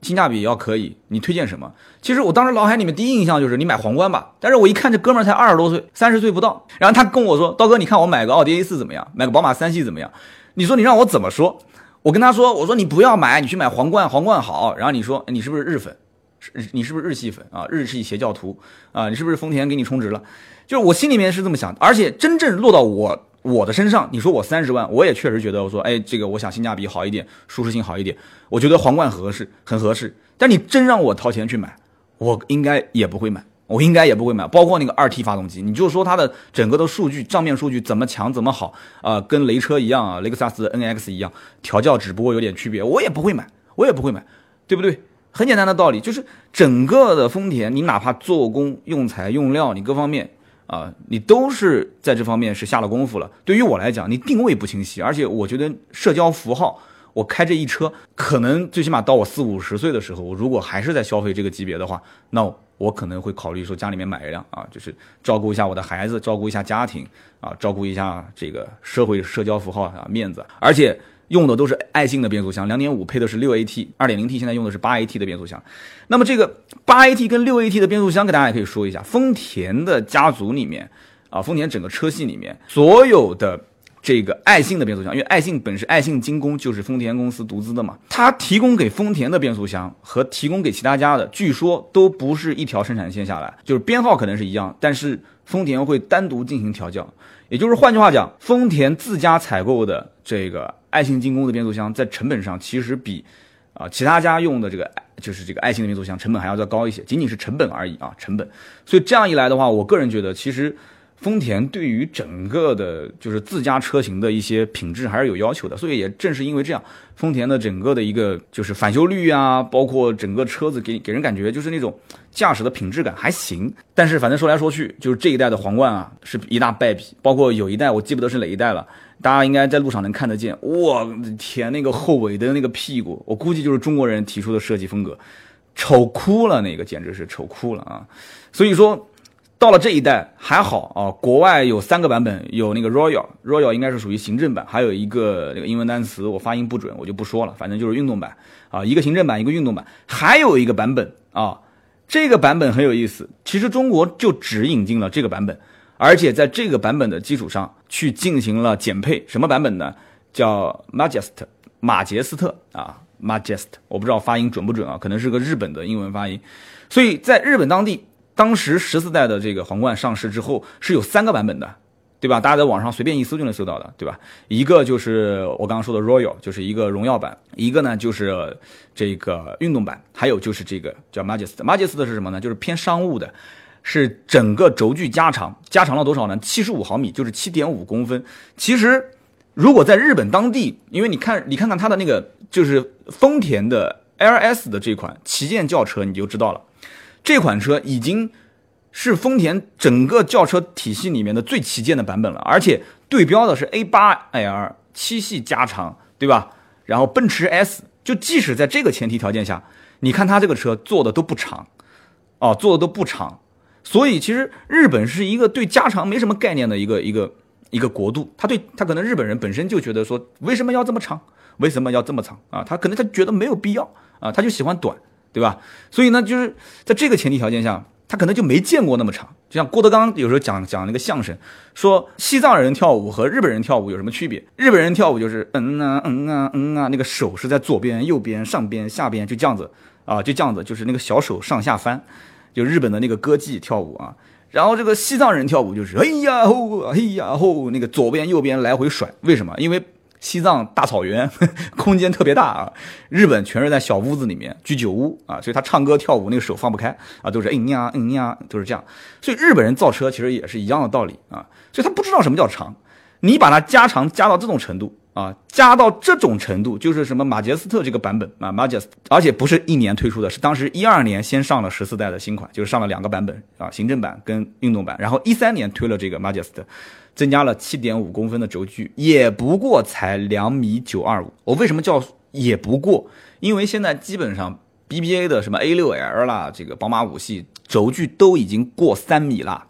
性价比要可以，你推荐什么？其实我当时脑海里面第一印象就是你买皇冠吧，但是我一看这哥们儿才二十多岁，三十岁不到，然后他跟我说，刀哥，你看我买个奥迪 A 四怎么样？买个宝马三系怎么样？你说你让我怎么说？我跟他说：“我说你不要买，你去买皇冠，皇冠好。然后你说你是不是日粉？是，你是不是日系粉啊？日系邪教徒啊？你是不是丰田给你充值了？就是我心里面是这么想。而且真正落到我我的身上，你说我三十万，我也确实觉得我说，哎，这个我想性价比好一点，舒适性好一点，我觉得皇冠合适，很合适。但你真让我掏钱去买，我应该也不会买。”我应该也不会买，包括那个二 T 发动机，你就说它的整个的数据账面数据怎么强怎么好啊，跟雷车一样啊，雷克萨斯 NX 一样，调教只不过有点区别，我也不会买，我也不会买，对不对？很简单的道理，就是整个的丰田，你哪怕做工、用材、用料，你各方面啊，你都是在这方面是下了功夫了。对于我来讲，你定位不清晰，而且我觉得社交符号，我开这一车，可能最起码到我四五十岁的时候，我如果还是在消费这个级别的话，那。我可能会考虑说家里面买一辆啊，就是照顾一下我的孩子，照顾一下家庭啊，照顾一下这个社会社交符号啊，面子。而且用的都是爱信的变速箱，两点五配的是六 AT，二点零 T 现在用的是八 AT 的变速箱。那么这个八 AT 跟六 AT 的变速箱，给大家也可以说一下，丰田的家族里面啊，丰田整个车系里面所有的。这个爱信的变速箱，因为爱信本身爱信精工就是丰田公司独资的嘛，它提供给丰田的变速箱和提供给其他家的，据说都不是一条生产线下来，就是编号可能是一样，但是丰田会单独进行调教，也就是换句话讲，丰田自家采购的这个爱信精工的变速箱，在成本上其实比啊其他家用的这个就是这个爱信的变速箱成本还要再高一些，仅仅是成本而已啊成本，所以这样一来的话，我个人觉得其实。丰田对于整个的，就是自家车型的一些品质还是有要求的，所以也正是因为这样，丰田的整个的一个就是返修率啊，包括整个车子给给人感觉就是那种驾驶的品质感还行。但是反正说来说去，就是这一代的皇冠啊是一大败笔，包括有一代我记不得是哪一代了，大家应该在路上能看得见，我天，那个后尾灯那个屁股，我估计就是中国人提出的设计风格，丑哭了，那个简直是丑哭了啊！所以说。到了这一代还好啊，国外有三个版本，有那个 Royal，Royal 应该是属于行政版，还有一个那个英文单词我发音不准，我就不说了，反正就是运动版啊，一个行政版，一个运动版，还有一个版本啊，这个版本很有意思，其实中国就只引进了这个版本，而且在这个版本的基础上去进行了减配，什么版本呢？叫 Majest，马杰斯特啊，Majest，我不知道发音准不准啊，可能是个日本的英文发音，所以在日本当地。当时十四代的这个皇冠上市之后是有三个版本的，对吧？大家在网上随便一搜就能搜到的，对吧？一个就是我刚刚说的 Royal，就是一个荣耀版；一个呢就是这个运动版；还有就是这个叫 Majesty。Majesty 是什么呢？就是偏商务的。是整个轴距加长，加长了多少呢？七十五毫米，就是七点五公分。其实，如果在日本当地，因为你看，你看看它的那个，就是丰田的 LS 的这款旗舰轿车，你就知道了。这款车已经是丰田整个轿车体系里面的最旗舰的版本了，而且对标的是 A8L 七系加长，对吧？然后奔驰 S，就即使在这个前提条件下，你看它这个车做的都不长，哦，做的都不长。所以其实日本是一个对加长没什么概念的一个一个一个国度，他对他可能日本人本身就觉得说为什么要这么长，为什么要这么长啊？他可能他觉得没有必要啊，他就喜欢短，对吧？所以呢，就是在这个前提条件下，他可能就没见过那么长。就像郭德纲有时候讲讲那个相声，说西藏人跳舞和日本人跳舞有什么区别？日本人跳舞就是嗯啊嗯啊嗯啊，那个手是在左边、右边、上边、下边就这样子啊，就这样子，就是那个小手上下翻。就日本的那个歌妓跳舞啊，然后这个西藏人跳舞就是哎呀吼，哎呀吼，那个左边右边来回甩。为什么？因为西藏大草原 空间特别大啊，日本全是在小屋子里面居酒屋啊，所以他唱歌跳舞那个手放不开啊，都是嗯呀嗯呀，都是这样。所以日本人造车其实也是一样的道理啊，所以他不知道什么叫长，你把它加长加到这种程度。啊，加到这种程度，就是什么马杰斯特这个版本啊，马杰斯，而且不是一年推出的，是当时一二年先上了十四代的新款，就是上了两个版本啊，行政版跟运动版，然后一三年推了这个马杰斯特，增加了七点五公分的轴距，也不过才两米九二五。我为什么叫也不过？因为现在基本上 BBA 的什么 A 六 L 啦，这个宝马五系轴距都已经过三米了，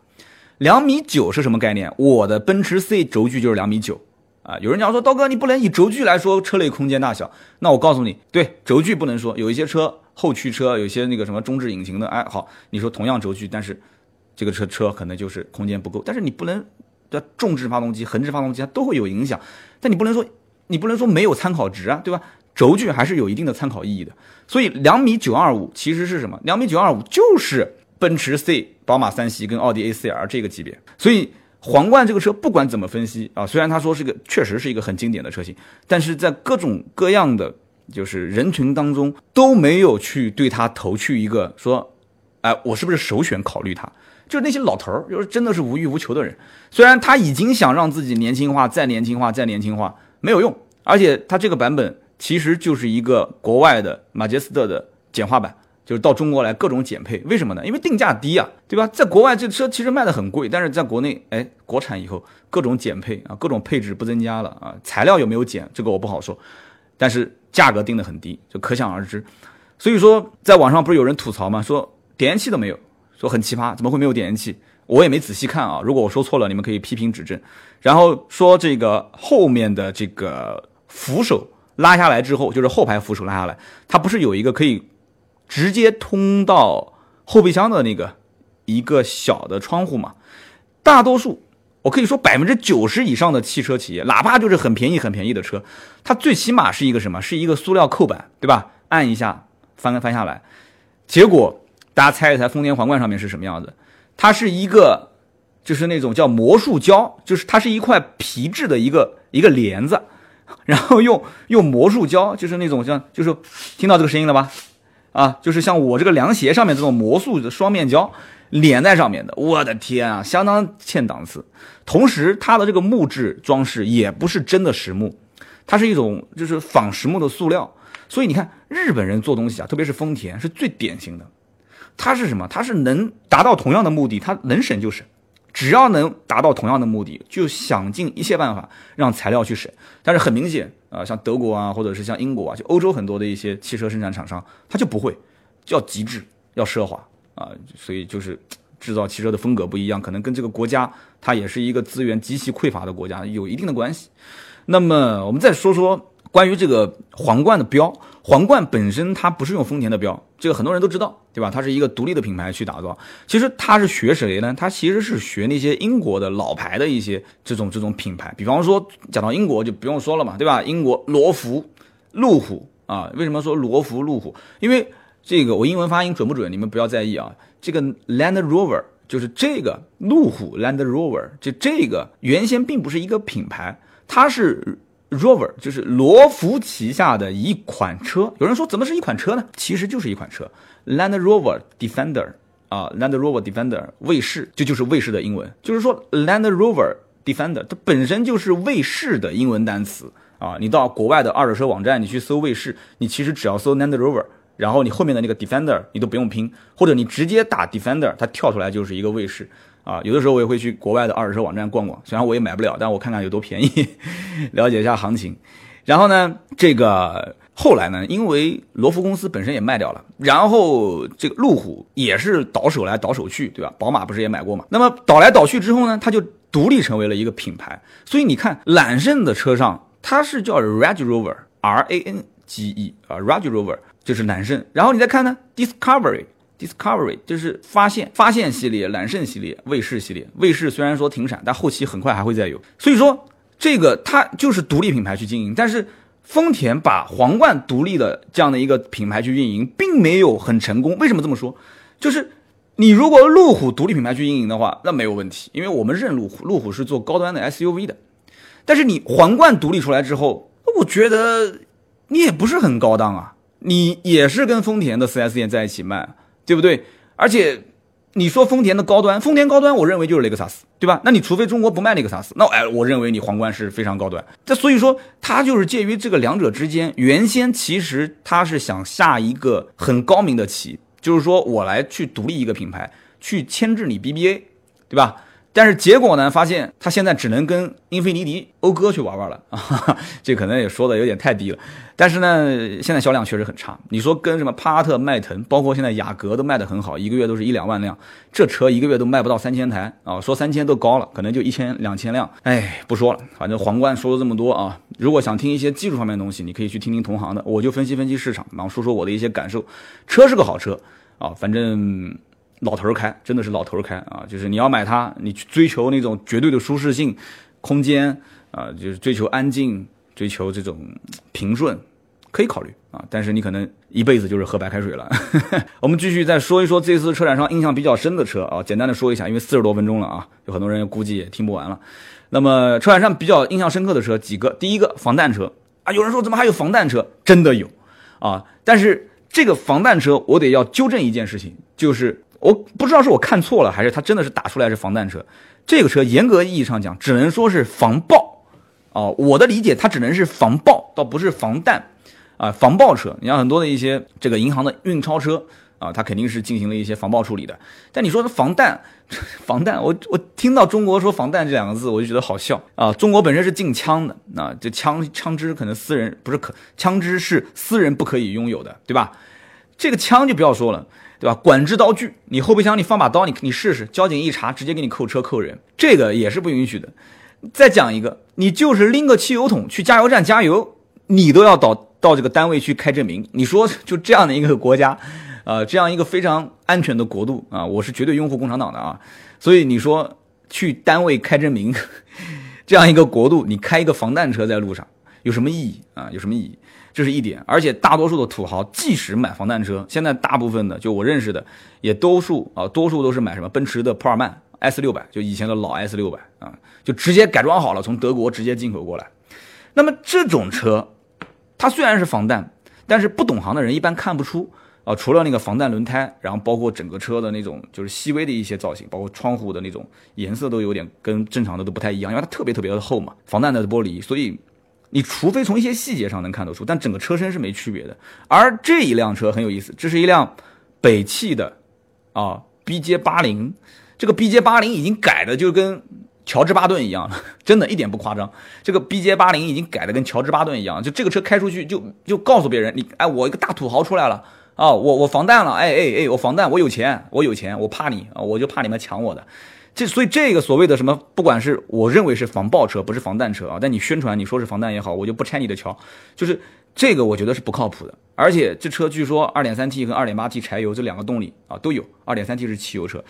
两米九是什么概念？我的奔驰 C 轴距就是两米九。啊，有人讲说，刀哥，你不能以轴距来说车内空间大小。那我告诉你，对，轴距不能说。有一些车后驱车，有些那个什么中置引擎的，哎，好，你说同样轴距，但是这个车车可能就是空间不够。但是你不能的重置发动机、横置发动机它都会有影响。但你不能说，你不能说没有参考值啊，对吧？轴距还是有一定的参考意义的。所以两米九二五其实是什么？两米九二五就是奔驰 C、宝马三系跟奥迪 A 四 L 这个级别。所以。皇冠这个车不管怎么分析啊，虽然他说是个确实是一个很经典的车型，但是在各种各样的就是人群当中都没有去对它投去一个说，哎，我是不是首选考虑它？就是那些老头儿，就是真的是无欲无求的人。虽然他已经想让自己年轻化，再年轻化，再年轻化，没有用。而且他这个版本其实就是一个国外的马杰斯特的简化版。就是到中国来各种减配，为什么呢？因为定价低啊，对吧？在国外这车其实卖的很贵，但是在国内，哎，国产以后各种减配啊，各种配置不增加了啊，材料有没有减，这个我不好说，但是价格定的很低，就可想而知。所以说，在网上不是有人吐槽吗？说点烟器都没有，说很奇葩，怎么会没有点烟器？我也没仔细看啊，如果我说错了，你们可以批评指正。然后说这个后面的这个扶手拉下来之后，就是后排扶手拉下来，它不是有一个可以。直接通到后备箱的那个一个小的窗户嘛，大多数我可以说百分之九十以上的汽车企业，哪怕就是很便宜很便宜的车，它最起码是一个什么？是一个塑料扣板，对吧？按一下翻翻下来，结果大家猜一猜，丰田皇冠上面是什么样子？它是一个就是那种叫魔术胶，就是它是一块皮质的一个一个帘子，然后用用魔术胶，就是那种像就是听到这个声音了吧？啊，就是像我这个凉鞋上面这种魔术的双面胶连在上面的，我的天啊，相当欠档次。同时，它的这个木质装饰也不是真的实木，它是一种就是仿实木的塑料。所以你看，日本人做东西啊，特别是丰田是最典型的，它是什么？它是能达到同样的目的，它能省就省。只要能达到同样的目的，就想尽一切办法让材料去省。但是很明显啊，像德国啊，或者是像英国啊，就欧洲很多的一些汽车生产厂商，他就不会，要极致，要奢华啊。所以就是制造汽车的风格不一样，可能跟这个国家它也是一个资源极其匮乏的国家有一定的关系。那么我们再说说。关于这个皇冠的标，皇冠本身它不是用丰田的标，这个很多人都知道，对吧？它是一个独立的品牌去打造。其实它是学谁呢？它其实是学那些英国的老牌的一些这种这种品牌。比方说讲到英国就不用说了嘛，对吧？英国罗孚、路虎啊，为什么说罗孚、路虎？因为这个我英文发音准不准？你们不要在意啊。这个 Land Rover 就是这个路虎 Land Rover，就这个原先并不是一个品牌，它是。Rover 就是罗孚旗下的一款车。有人说怎么是一款车呢？其实就是一款车，Land Rover Defender 啊，Land Rover Defender 卫士，这就是卫士的英文，就是说 Land Rover Defender 它本身就是卫士的英文单词啊。你到国外的二手车网站，你去搜卫士，你其实只要搜 Land Rover，然后你后面的那个 Defender 你都不用拼，或者你直接打 Defender，它跳出来就是一个卫士啊。有的时候我也会去国外的二手车网站逛逛，虽然我也买不了，但我看看有多便宜，了解一下行情。然后呢，这个后来呢，因为罗孚公司本身也卖掉了，然后这个路虎也是倒手来倒手去，对吧？宝马不是也买过嘛？那么倒来倒去之后呢，它就独立成为了一个品牌。所以你看，揽胜的车上它是叫 Range Rover，R A N G E 啊，Range Rover 就是揽胜。然后你再看呢，Discovery Discovery 就是发现发现系列、揽胜系列、卫士系列。卫士虽然说停产，但后期很快还会再有。所以说。这个它就是独立品牌去经营，但是丰田把皇冠独立的这样的一个品牌去运营，并没有很成功。为什么这么说？就是你如果路虎独立品牌去运营的话，那没有问题，因为我们认路虎，路虎是做高端的 SUV 的。但是你皇冠独立出来之后，我觉得你也不是很高档啊，你也是跟丰田的 4S 店在一起卖，对不对？而且。你说丰田的高端，丰田高端，我认为就是雷克萨斯，对吧？那你除非中国不卖雷克萨斯，那哎，我认为你皇冠是非常高端。这所以说，它就是介于这个两者之间。原先其实它是想下一个很高明的棋，就是说我来去独立一个品牌，去牵制你 BBA，对吧？但是结果呢？发现他现在只能跟英菲尼迪、讴歌去玩玩了啊！这可能也说的有点太低了。但是呢，现在销量确实很差。你说跟什么帕萨特、迈腾，包括现在雅阁都卖得很好，一个月都是一两万辆，这车一个月都卖不到三千台啊！说三千都高了，可能就一千、两千辆。哎，不说了，反正皇冠说了这么多啊。如果想听一些技术方面的东西，你可以去听听同行的，我就分析分析市场，然后说说我的一些感受。车是个好车啊，反正。老头儿开，真的是老头儿开啊！就是你要买它，你去追求那种绝对的舒适性、空间啊，就是追求安静、追求这种平顺，可以考虑啊。但是你可能一辈子就是喝白开水了。我们继续再说一说这次车展上印象比较深的车啊，简单的说一下，因为四十多分钟了啊，有很多人估计也听不完了。那么车展上比较印象深刻的车几个，第一个防弹车啊，有人说怎么还有防弹车？真的有啊！但是这个防弹车我得要纠正一件事情，就是。我不知道是我看错了，还是它真的是打出来是防弹车。这个车严格意义上讲，只能说是防爆。哦，我的理解，它只能是防爆，倒不是防弹啊。防爆车，你像很多的一些这个银行的运钞车啊，它肯定是进行了一些防爆处理的。但你说的防弹，防弹，我我听到中国说防弹这两个字，我就觉得好笑啊。中国本身是禁枪的，那这枪枪支可能私人不是可，枪支是私人不可以拥有的，对吧？这个枪就不要说了。对吧？管制刀具，你后备箱你放把刀，你你试试，交警一查，直接给你扣车扣人，这个也是不允许的。再讲一个，你就是拎个汽油桶去加油站加油，你都要到到这个单位去开证明。你说就这样的一个国家，呃，这样一个非常安全的国度啊，我是绝对拥护共产党的啊。所以你说去单位开证明，这样一个国度，你开一个防弹车在路上有什么意义啊？有什么意义？这是一点，而且大多数的土豪，即使买防弹车，现在大部分的，就我认识的，也多数啊，多数都是买什么奔驰的普尔曼 S 六百，就以前的老 S 六百啊，就直接改装好了，从德国直接进口过来。那么这种车，它虽然是防弹，但是不懂行的人一般看不出啊，除了那个防弹轮胎，然后包括整个车的那种就是细微的一些造型，包括窗户的那种颜色都有点跟正常的都不太一样，因为它特别特别的厚嘛，防弹的玻璃，所以。你除非从一些细节上能看得出，但整个车身是没区别的。而这一辆车很有意思，这是一辆北汽的啊 BJ 八零，这个 BJ 八零已经改的就跟乔治巴顿一样了，真的一点不夸张。这个 BJ 八零已经改的跟乔治巴顿一样，就这个车开出去就就告诉别人，你哎我一个大土豪出来了啊，我我防弹了，哎哎哎我防弹，我有钱，我有钱，我怕你啊，我就怕你们抢我的。这所以这个所谓的什么，不管是我认为是防爆车，不是防弹车啊，但你宣传你说是防弹也好，我就不拆你的桥，就是这个我觉得是不靠谱的。而且这车据说 2.3T 和 2.8T 柴油这两个动力啊都有，2.3T 是汽油车，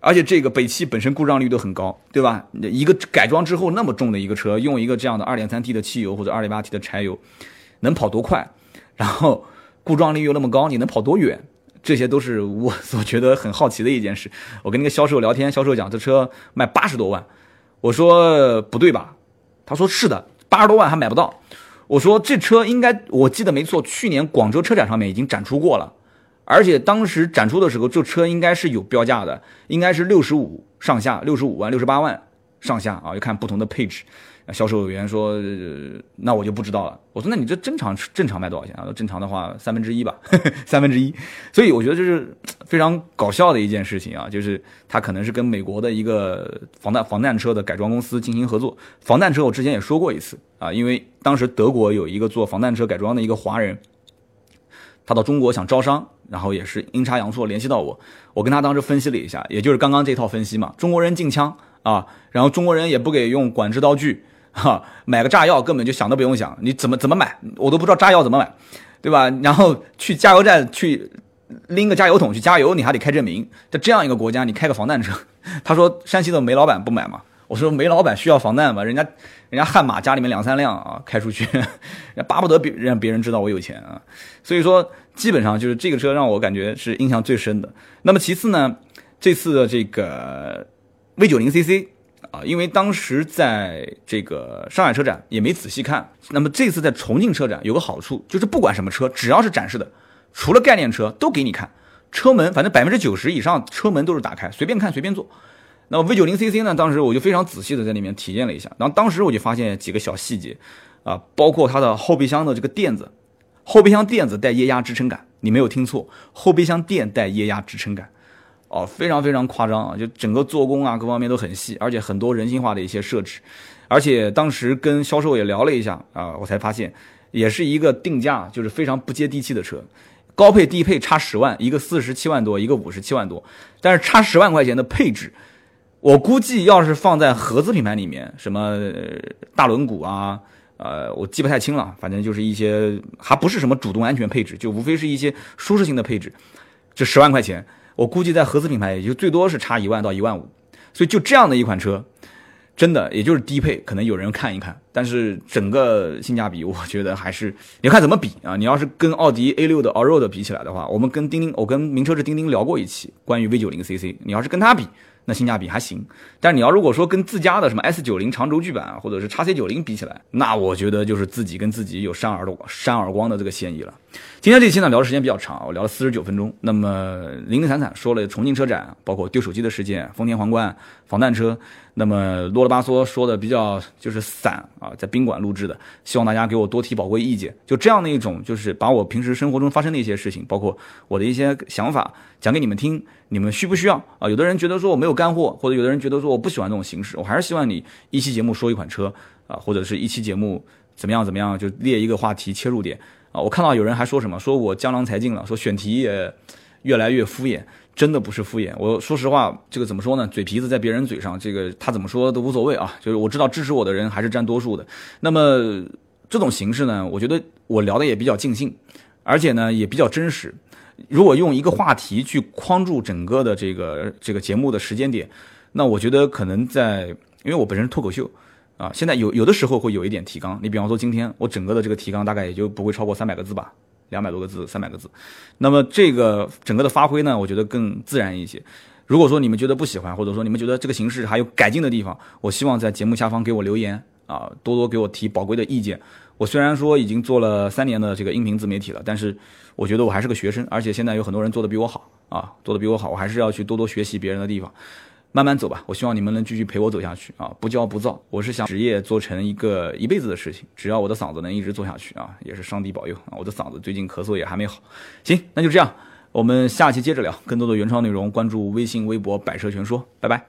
而且这个北汽本身故障率都很高，对吧？一个改装之后那么重的一个车，用一个这样的 2.3T 的汽油或者 2.8T 的柴油，能跑多快？然后故障率又那么高，你能跑多远？这些都是我所觉得很好奇的一件事。我跟那个销售聊天，销售讲这车卖八十多万，我说不对吧？他说是的，八十多万还买不到。我说这车应该我记得没错，去年广州车展上面已经展出过了，而且当时展出的时候，这车应该是有标价的，应该是六十五上下，六十五万、六十八万上下啊，要看不同的配置。销售员说：“那我就不知道了。”我说：“那你这正常正常卖多少钱啊？正常的话三分之一吧，三分之一。所以我觉得这是非常搞笑的一件事情啊，就是他可能是跟美国的一个防弹防弹车的改装公司进行合作。防弹车我之前也说过一次啊，因为当时德国有一个做防弹车改装的一个华人，他到中国想招商，然后也是阴差阳错联系到我，我跟他当时分析了一下，也就是刚刚这套分析嘛，中国人禁枪啊，然后中国人也不给用管制刀具。哈，买个炸药根本就想都不用想，你怎么怎么买，我都不知道炸药怎么买，对吧？然后去加油站去拎个加油桶去加油，你还得开证明。在这样一个国家，你开个防弹车，他说山西的煤老板不买嘛？我说煤老板需要防弹吗？人家人家悍马家里面两三辆啊，开出去，巴不得别让别人知道我有钱啊。所以说，基本上就是这个车让我感觉是印象最深的。那么其次呢，这次的这个 V 九零 CC。啊，因为当时在这个上海车展也没仔细看。那么这次在重庆车展有个好处，就是不管什么车，只要是展示的，除了概念车都给你看。车门反正百分之九十以上车门都是打开，随便看随便坐。那么 V 九零 CC 呢，当时我就非常仔细的在里面体验了一下。然后当时我就发现几个小细节，啊，包括它的后备箱的这个垫子，后备箱垫子带液压支撑杆，你没有听错，后备箱垫带液压支撑杆。哦，非常非常夸张啊！就整个做工啊，各方面都很细，而且很多人性化的一些设置。而且当时跟销售也聊了一下啊，我才发现，也是一个定价就是非常不接地气的车，高配低配差十万，一个四十七万多，一个五十七万多，但是差十万块钱的配置，我估计要是放在合资品牌里面，什么大轮毂啊，呃，我记不太清了，反正就是一些还不是什么主动安全配置，就无非是一些舒适性的配置，这十万块钱。我估计在合资品牌也就最多是差一万到一万五，所以就这样的一款车，真的也就是低配，可能有人看一看，但是整个性价比，我觉得还是你看怎么比啊？你要是跟奥迪 A 六的 a l r o a d 比起来的话，我们跟钉钉，我跟名车志钉钉聊过一期关于 V 九零 CC，你要是跟它比。那性价比还行，但是你要如果说跟自家的什么 S 九零长轴距版或者是叉 C 九零比起来，那我觉得就是自己跟自己有扇耳朵扇耳光的这个嫌疑了。今天这期呢聊的时间比较长，我聊了四十九分钟，那么零零散散说了重庆车展，包括丢手机的事件，丰田皇冠防弹车，那么啰里吧嗦说的比较就是散啊，在宾馆录制的，希望大家给我多提宝贵意见，就这样的一种就是把我平时生活中发生的一些事情，包括我的一些想法讲给你们听。你们需不需要啊？有的人觉得说我没有干货，或者有的人觉得说我不喜欢这种形式，我还是希望你一期节目说一款车啊，或者是一期节目怎么样怎么样，就列一个话题切入点啊。我看到有人还说什么，说我江郎才尽了，说选题也越来越敷衍，真的不是敷衍。我说实话，这个怎么说呢？嘴皮子在别人嘴上，这个他怎么说都无所谓啊。就是我知道支持我的人还是占多数的。那么这种形式呢，我觉得我聊的也比较尽兴，而且呢也比较真实。如果用一个话题去框住整个的这个这个节目的时间点，那我觉得可能在，因为我本身脱口秀啊，现在有有的时候会有一点提纲。你比方说今天我整个的这个提纲大概也就不会超过三百个字吧，两百多个字，三百个字。那么这个整个的发挥呢，我觉得更自然一些。如果说你们觉得不喜欢，或者说你们觉得这个形式还有改进的地方，我希望在节目下方给我留言啊，多多给我提宝贵的意见。我虽然说已经做了三年的这个音频自媒体了，但是我觉得我还是个学生，而且现在有很多人做的比我好啊，做的比我好，我还是要去多多学习别人的地方，慢慢走吧。我希望你们能继续陪我走下去啊，不骄不躁。我是想职业做成一个一辈子的事情，只要我的嗓子能一直做下去啊，也是上帝保佑啊。我的嗓子最近咳嗽也还没好，行，那就这样，我们下期接着聊更多的原创内容，关注微信、微博“百车全说”，拜拜。